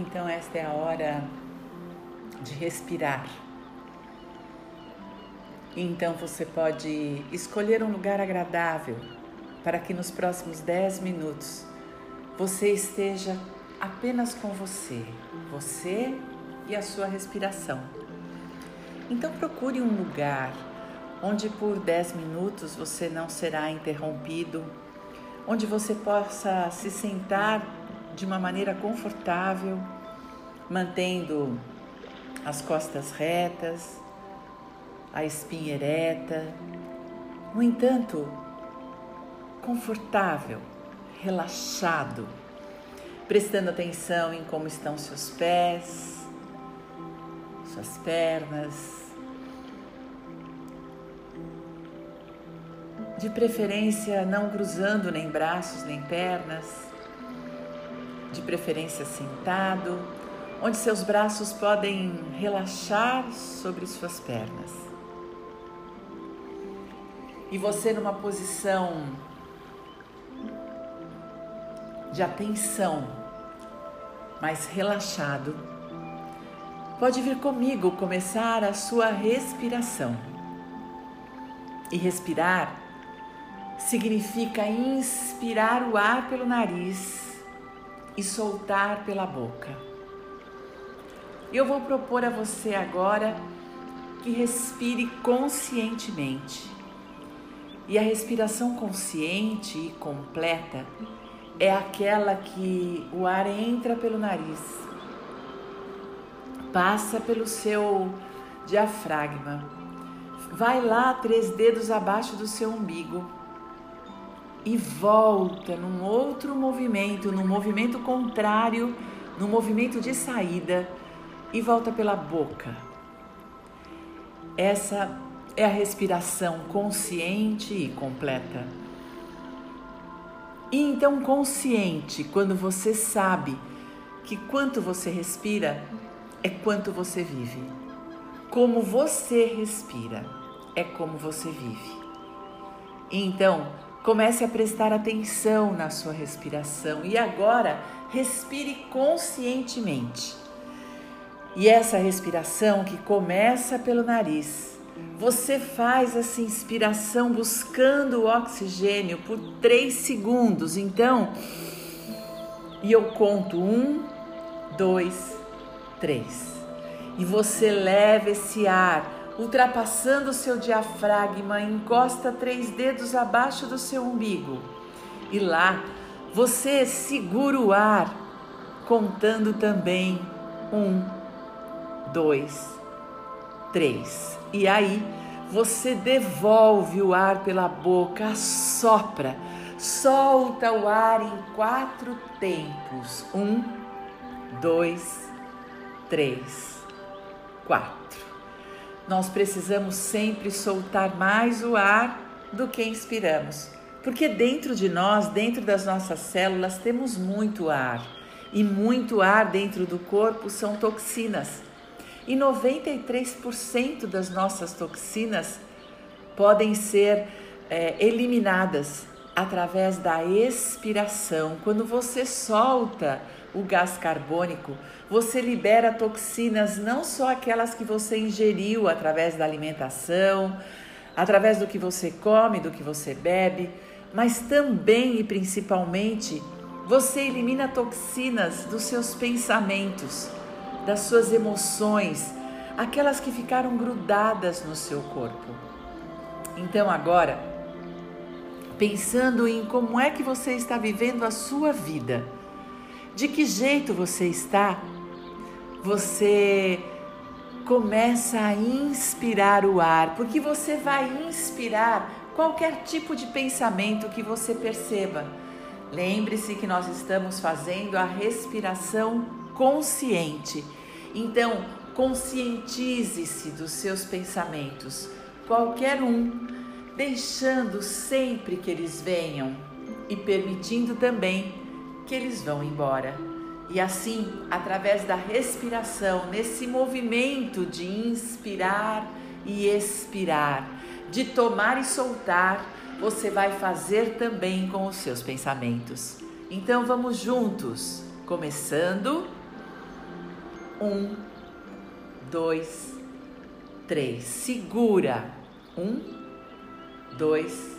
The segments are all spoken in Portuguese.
Então, esta é a hora de respirar. Então, você pode escolher um lugar agradável para que nos próximos 10 minutos você esteja apenas com você, você e a sua respiração. Então, procure um lugar onde por 10 minutos você não será interrompido, onde você possa se sentar de uma maneira confortável, mantendo as costas retas, a espinha ereta. No entanto, confortável, relaxado, prestando atenção em como estão seus pés, suas pernas. De preferência, não cruzando nem braços nem pernas de preferência sentado, onde seus braços podem relaxar sobre suas pernas. E você numa posição de atenção, mais relaxado, pode vir comigo começar a sua respiração. E respirar significa inspirar o ar pelo nariz e soltar pela boca. Eu vou propor a você agora que respire conscientemente. E a respiração consciente e completa é aquela que o ar entra pelo nariz, passa pelo seu diafragma, vai lá três dedos abaixo do seu umbigo e volta num outro movimento, num movimento contrário, num movimento de saída e volta pela boca. Essa é a respiração consciente e completa. E então, consciente, quando você sabe que quanto você respira é quanto você vive. Como você respira é como você vive. Então, Comece a prestar atenção na sua respiração e agora respire conscientemente. E essa respiração que começa pelo nariz, você faz essa inspiração buscando o oxigênio por três segundos. Então, e eu conto um, dois, três. E você leva esse ar ultrapassando seu diafragma, encosta três dedos abaixo do seu umbigo. E lá você segura o ar, contando também um, dois, três. E aí você devolve o ar pela boca, sopra, solta o ar em quatro tempos: um, dois, três, quatro nós precisamos sempre soltar mais o ar do que inspiramos. Porque dentro de nós, dentro das nossas células, temos muito ar. E muito ar dentro do corpo são toxinas. E 93% das nossas toxinas podem ser é, eliminadas através da expiração. Quando você solta o gás carbônico, você libera toxinas, não só aquelas que você ingeriu através da alimentação, através do que você come, do que você bebe, mas também e principalmente você elimina toxinas dos seus pensamentos, das suas emoções, aquelas que ficaram grudadas no seu corpo. Então agora, pensando em como é que você está vivendo a sua vida, de que jeito você está, você começa a inspirar o ar, porque você vai inspirar qualquer tipo de pensamento que você perceba. Lembre-se que nós estamos fazendo a respiração consciente. Então, conscientize-se dos seus pensamentos, qualquer um, deixando sempre que eles venham e permitindo também que eles vão embora. E assim, através da respiração, nesse movimento de inspirar e expirar, de tomar e soltar, você vai fazer também com os seus pensamentos. Então vamos juntos, começando Um, dois, três. Segura. Um, dois,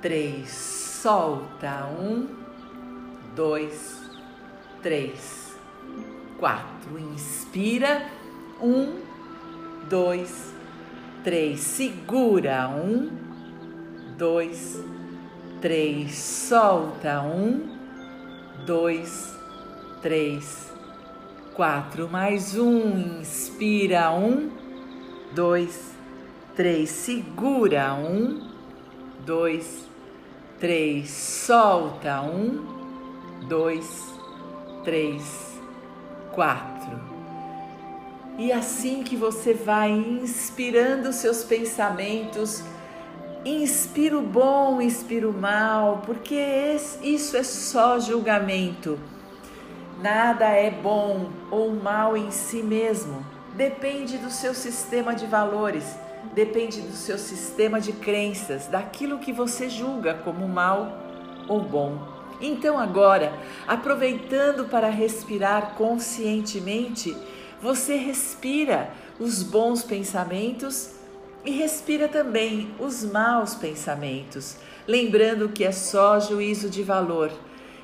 três. Solta. Um, dois, três, quatro. Inspira. Um, dois, três. Segura. Um, dois, três. Solta. Um, dois, três, quatro. Mais um. Inspira. Um, dois, três. Segura. Um, dois, três. Solta. Um, dois, três, quatro. E assim que você vai inspirando seus pensamentos, inspira o bom, inspira o mal, porque isso é só julgamento. Nada é bom ou mal em si mesmo. Depende do seu sistema de valores, depende do seu sistema de crenças, daquilo que você julga como mal ou bom. Então, agora, aproveitando para respirar conscientemente, você respira os bons pensamentos e respira também os maus pensamentos, lembrando que é só juízo de valor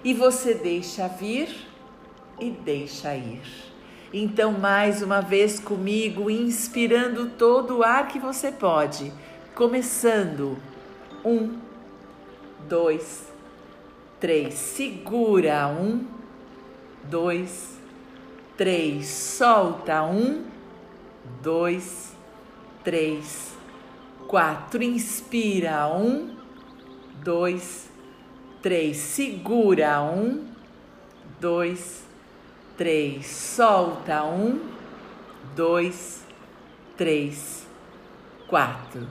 e você deixa vir e deixa ir. Então, mais uma vez comigo, inspirando todo o ar que você pode, começando. Um, dois, três. Segura. Um, dois, três, solta. Um, dois, três, quatro, inspira. Um, dois, três, segura. Um, dois, três, solta. Um, dois, três, quatro.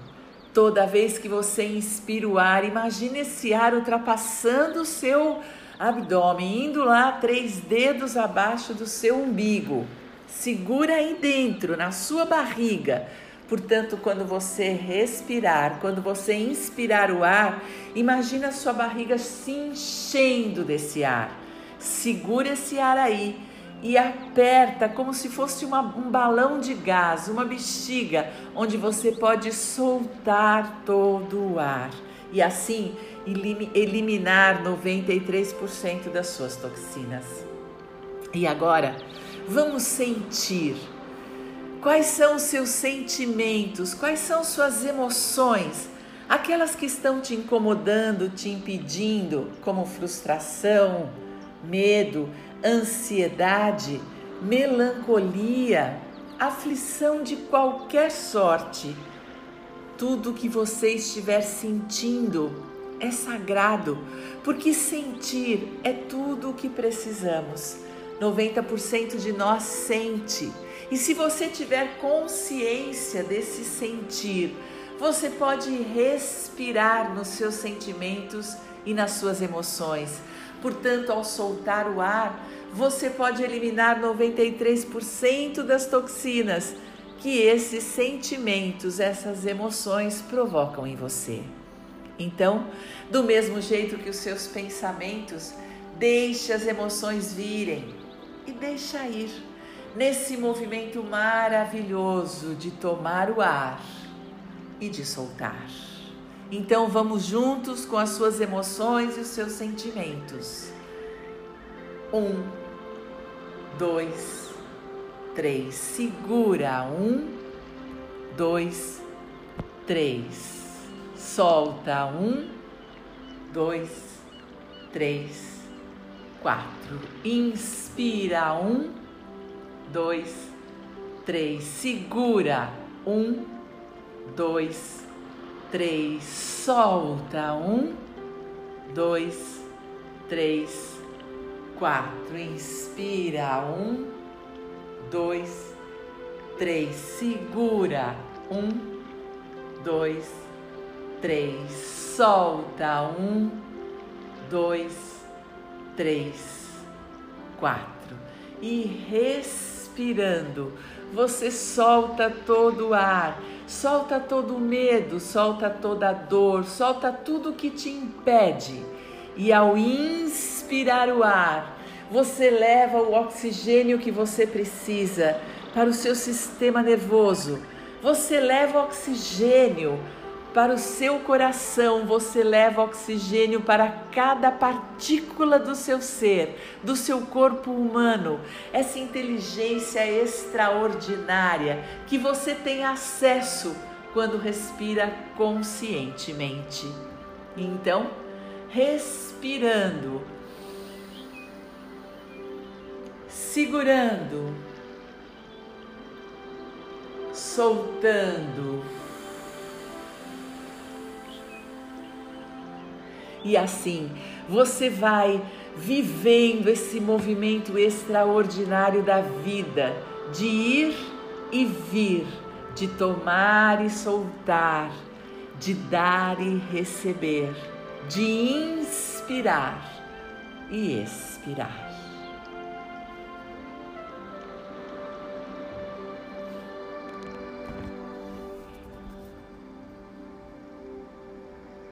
Toda vez que você inspira o ar, imagine esse ar ultrapassando o seu abdômen, indo lá três dedos abaixo do seu umbigo. Segura aí dentro, na sua barriga. Portanto, quando você respirar, quando você inspirar o ar, imagina a sua barriga se enchendo desse ar. Segura esse ar aí e aperta como se fosse uma, um balão de gás, uma bexiga, onde você pode soltar todo o ar. E assim eliminar 93% das suas toxinas. E agora, vamos sentir quais são os seus sentimentos, quais são suas emoções, aquelas que estão te incomodando, te impedindo, como frustração, medo, ansiedade, melancolia, aflição de qualquer sorte. Tudo que você estiver sentindo é sagrado, porque sentir é tudo o que precisamos. 90% de nós sente. E se você tiver consciência desse sentir, você pode respirar nos seus sentimentos e nas suas emoções. Portanto, ao soltar o ar, você pode eliminar 93% das toxinas que esses sentimentos, essas emoções provocam em você. Então, do mesmo jeito que os seus pensamentos, deixe as emoções virem e deixa ir nesse movimento maravilhoso de tomar o ar e de soltar. Então vamos juntos com as suas emoções e os seus sentimentos. Um, dois, três. Segura. Um, dois, três solta um, dois, três, quatro. Inspira um, dois, três. Segura um, dois, três. Solta um, dois, três, quatro. Inspira um, dois, três. Segura um, dois três, solta um, dois, três, quatro e respirando, você solta todo o ar, solta todo o medo, solta toda a dor, solta tudo que te impede e ao inspirar o ar, você leva o oxigênio que você precisa para o seu sistema nervoso. Você leva oxigênio para o seu coração, você leva oxigênio para cada partícula do seu ser, do seu corpo humano. Essa inteligência extraordinária que você tem acesso quando respira conscientemente. Então, respirando, segurando, soltando. E assim você vai vivendo esse movimento extraordinário da vida, de ir e vir, de tomar e soltar, de dar e receber, de inspirar e expirar.